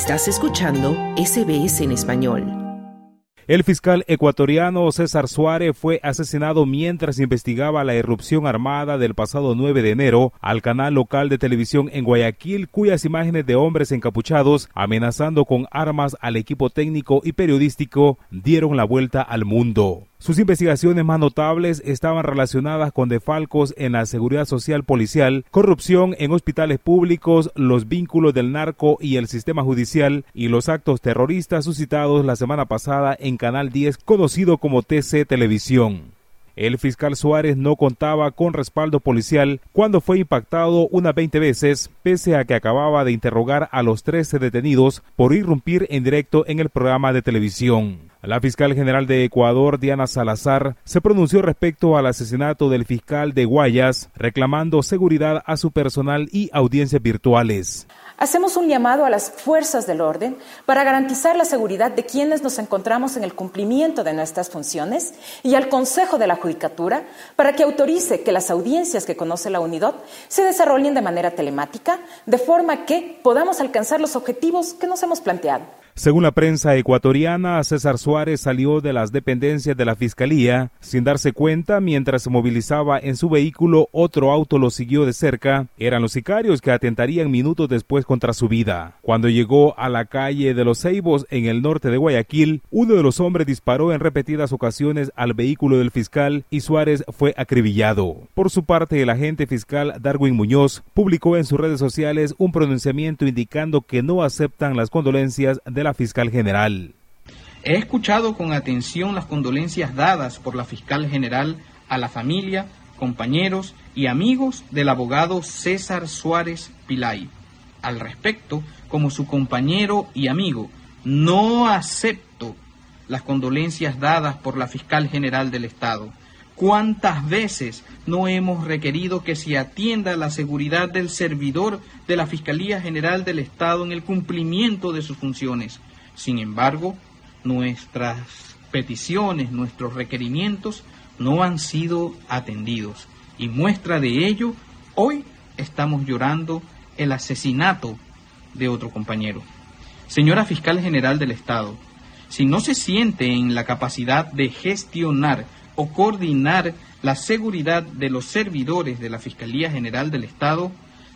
Estás escuchando SBS en español. El fiscal ecuatoriano César Suárez fue asesinado mientras investigaba la irrupción armada del pasado 9 de enero al canal local de televisión en Guayaquil, cuyas imágenes de hombres encapuchados amenazando con armas al equipo técnico y periodístico dieron la vuelta al mundo. Sus investigaciones más notables estaban relacionadas con defalcos en la seguridad social policial, corrupción en hospitales públicos, los vínculos del narco y el sistema judicial y los actos terroristas suscitados la semana pasada en Canal 10 conocido como TC Televisión. El fiscal Suárez no contaba con respaldo policial cuando fue impactado unas 20 veces, pese a que acababa de interrogar a los 13 detenidos por irrumpir en directo en el programa de televisión. La fiscal general de Ecuador, Diana Salazar, se pronunció respecto al asesinato del fiscal de Guayas, reclamando seguridad a su personal y audiencias virtuales. Hacemos un llamado a las fuerzas del orden para garantizar la seguridad de quienes nos encontramos en el cumplimiento de nuestras funciones y al Consejo de la Judicatura para que autorice que las audiencias que conoce la UNIDOT se desarrollen de manera telemática, de forma que podamos alcanzar los objetivos que nos hemos planteado. Según la prensa ecuatoriana, César Suárez salió de las dependencias de la Fiscalía sin darse cuenta mientras se movilizaba en su vehículo, otro auto lo siguió de cerca. Eran los sicarios que atentarían minutos después contra su vida. Cuando llegó a la calle de los Ceibos en el norte de Guayaquil, uno de los hombres disparó en repetidas ocasiones al vehículo del fiscal y Suárez fue acribillado. Por su parte, el agente fiscal Darwin Muñoz publicó en sus redes sociales un pronunciamiento indicando que no aceptan las condolencias de la fiscal general. He escuchado con atención las condolencias dadas por la fiscal general a la familia, compañeros y amigos del abogado César Suárez Pilay. Al respecto, como su compañero y amigo, no acepto las condolencias dadas por la fiscal general del Estado. ¿Cuántas veces no hemos requerido que se atienda la seguridad del servidor de la Fiscalía General del Estado en el cumplimiento de sus funciones? Sin embargo, nuestras peticiones, nuestros requerimientos no han sido atendidos. Y muestra de ello, hoy estamos llorando el asesinato de otro compañero. Señora Fiscal General del Estado, si no se siente en la capacidad de gestionar o coordinar la seguridad de los servidores de la Fiscalía General del Estado,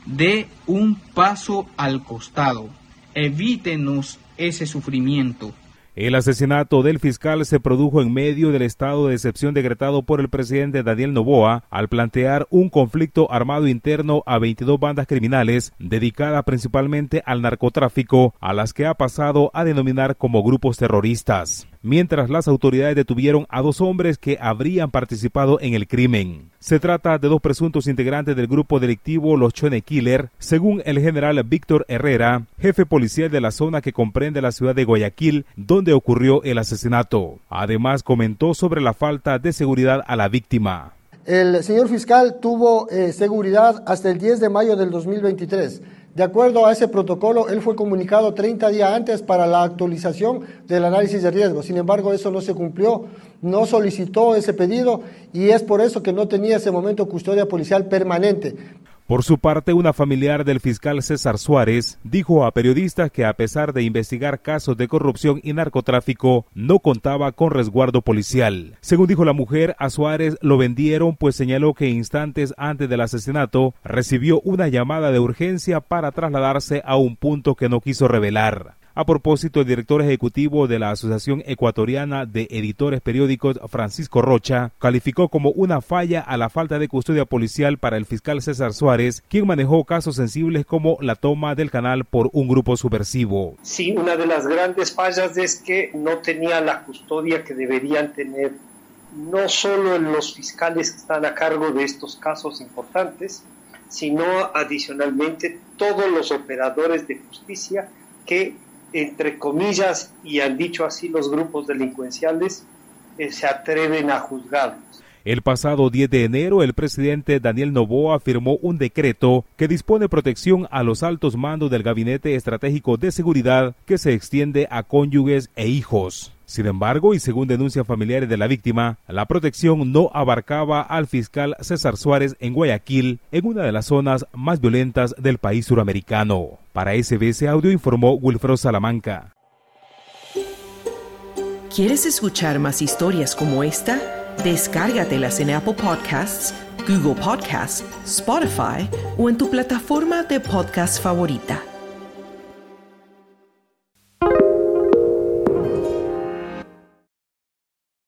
dé un paso al costado. Evítenos ese sufrimiento. El asesinato del fiscal se produjo en medio del estado de excepción decretado por el presidente Daniel Novoa al plantear un conflicto armado interno a 22 bandas criminales dedicadas principalmente al narcotráfico, a las que ha pasado a denominar como grupos terroristas mientras las autoridades detuvieron a dos hombres que habrían participado en el crimen. Se trata de dos presuntos integrantes del grupo delictivo Los Chone Killer, según el general Víctor Herrera, jefe policial de la zona que comprende la ciudad de Guayaquil, donde ocurrió el asesinato. Además, comentó sobre la falta de seguridad a la víctima. El señor fiscal tuvo eh, seguridad hasta el 10 de mayo del 2023 de acuerdo a ese protocolo, él fue comunicado 30 días antes para la actualización del análisis de riesgo. Sin embargo, eso no se cumplió, no solicitó ese pedido y es por eso que no tenía ese momento custodia policial permanente. Por su parte, una familiar del fiscal César Suárez dijo a periodistas que a pesar de investigar casos de corrupción y narcotráfico, no contaba con resguardo policial. Según dijo la mujer, a Suárez lo vendieron pues señaló que instantes antes del asesinato recibió una llamada de urgencia para trasladarse a un punto que no quiso revelar. A propósito, el director ejecutivo de la Asociación Ecuatoriana de Editores Periódicos, Francisco Rocha, calificó como una falla a la falta de custodia policial para el fiscal César Suárez, quien manejó casos sensibles como la toma del canal por un grupo subversivo. Sí, una de las grandes fallas es que no tenía la custodia que deberían tener no solo los fiscales que están a cargo de estos casos importantes, sino adicionalmente todos los operadores de justicia que entre comillas, y han dicho así los grupos delincuenciales, eh, se atreven a juzgarlos. El pasado 10 de enero, el presidente Daniel Novoa firmó un decreto que dispone protección a los altos mandos del Gabinete Estratégico de Seguridad que se extiende a cónyuges e hijos. Sin embargo, y según denuncian familiares de la víctima, la protección no abarcaba al fiscal César Suárez en Guayaquil, en una de las zonas más violentas del país suramericano. Para SBS Audio informó Wilfredo Salamanca. ¿Quieres escuchar más historias como esta? Descárgatelas en Apple Podcasts, Google Podcasts, Spotify o en tu plataforma de podcast favorita.